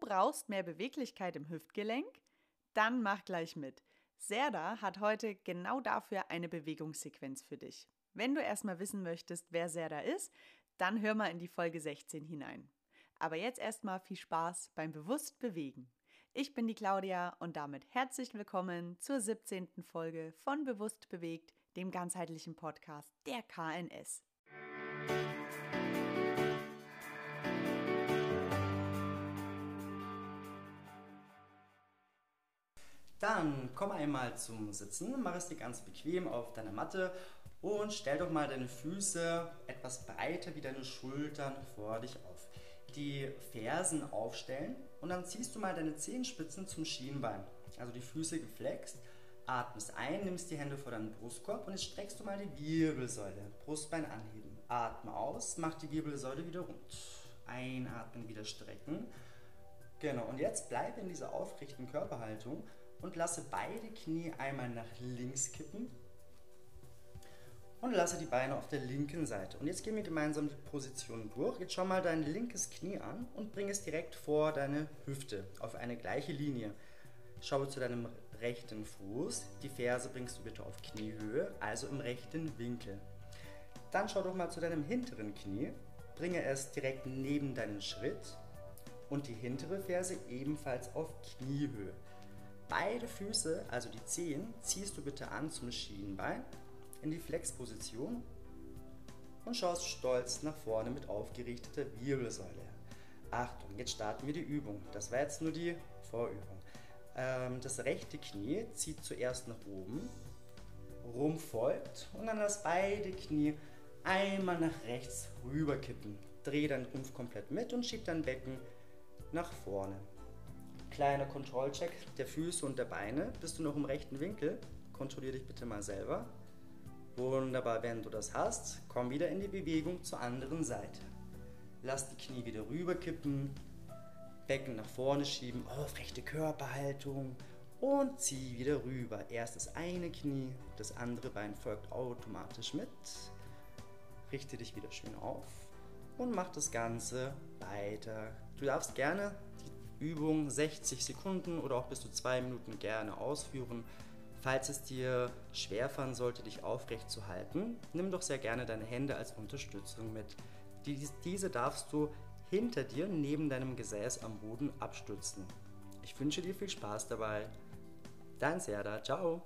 brauchst mehr Beweglichkeit im Hüftgelenk? Dann mach gleich mit. Serda hat heute genau dafür eine Bewegungssequenz für dich. Wenn du erstmal wissen möchtest, wer Serda ist, dann hör mal in die Folge 16 hinein. Aber jetzt erstmal viel Spaß beim bewusst bewegen. Ich bin die Claudia und damit herzlich willkommen zur 17. Folge von Bewusst bewegt, dem ganzheitlichen Podcast der KNS. Dann komm einmal zum Sitzen, mach es dir ganz bequem auf deiner Matte und stell doch mal deine Füße etwas breiter wie deine Schultern vor dich auf. Die Fersen aufstellen und dann ziehst du mal deine Zehenspitzen zum Schienbein. Also die Füße geflext, atmest ein, nimmst die Hände vor deinen Brustkorb und jetzt streckst du mal die Wirbelsäule. Brustbein anheben. Atme aus, mach die Wirbelsäule wieder rund. Einatmen, wieder strecken. Genau, und jetzt bleib in dieser aufrechten Körperhaltung und lasse beide Knie einmal nach links kippen und lasse die Beine auf der linken Seite. Und jetzt gehen wir gemeinsam die Position durch. Jetzt schau mal dein linkes Knie an und bring es direkt vor deine Hüfte auf eine gleiche Linie. Schaue zu deinem rechten Fuß. Die Ferse bringst du bitte auf Kniehöhe, also im rechten Winkel. Dann schau doch mal zu deinem hinteren Knie. Bringe es direkt neben deinen Schritt und die hintere Ferse ebenfalls auf Kniehöhe. Beide Füße, also die Zehen, ziehst du bitte an zum Schienbein in die Flexposition und schaust stolz nach vorne mit aufgerichteter Wirbelsäule. Achtung, jetzt starten wir die Übung. Das war jetzt nur die Vorübung. Ähm, das rechte Knie zieht zuerst nach oben, Rumpf folgt und dann das beide Knie einmal nach rechts rüberkippen. Dreh deinen Rumpf komplett mit und schieb dein Becken nach vorne. Kleiner Kontrollcheck der Füße und der Beine. Bist du noch im rechten Winkel? Kontrolliere dich bitte mal selber. Wunderbar, wenn du das hast, komm wieder in die Bewegung zur anderen Seite. Lass die Knie wieder rüberkippen, Becken nach vorne schieben, aufrechte Körperhaltung und zieh wieder rüber. Erst das eine Knie, das andere Bein folgt automatisch mit. Richte dich wieder schön auf und mach das Ganze weiter. Du darfst gerne Übung 60 Sekunden oder auch bis zu zwei Minuten gerne ausführen. Falls es dir schwerfallen sollte, dich aufrecht zu halten, nimm doch sehr gerne deine Hände als Unterstützung mit. Diese darfst du hinter dir neben deinem Gesäß am Boden abstützen. Ich wünsche dir viel Spaß dabei. Dein Serda, ciao!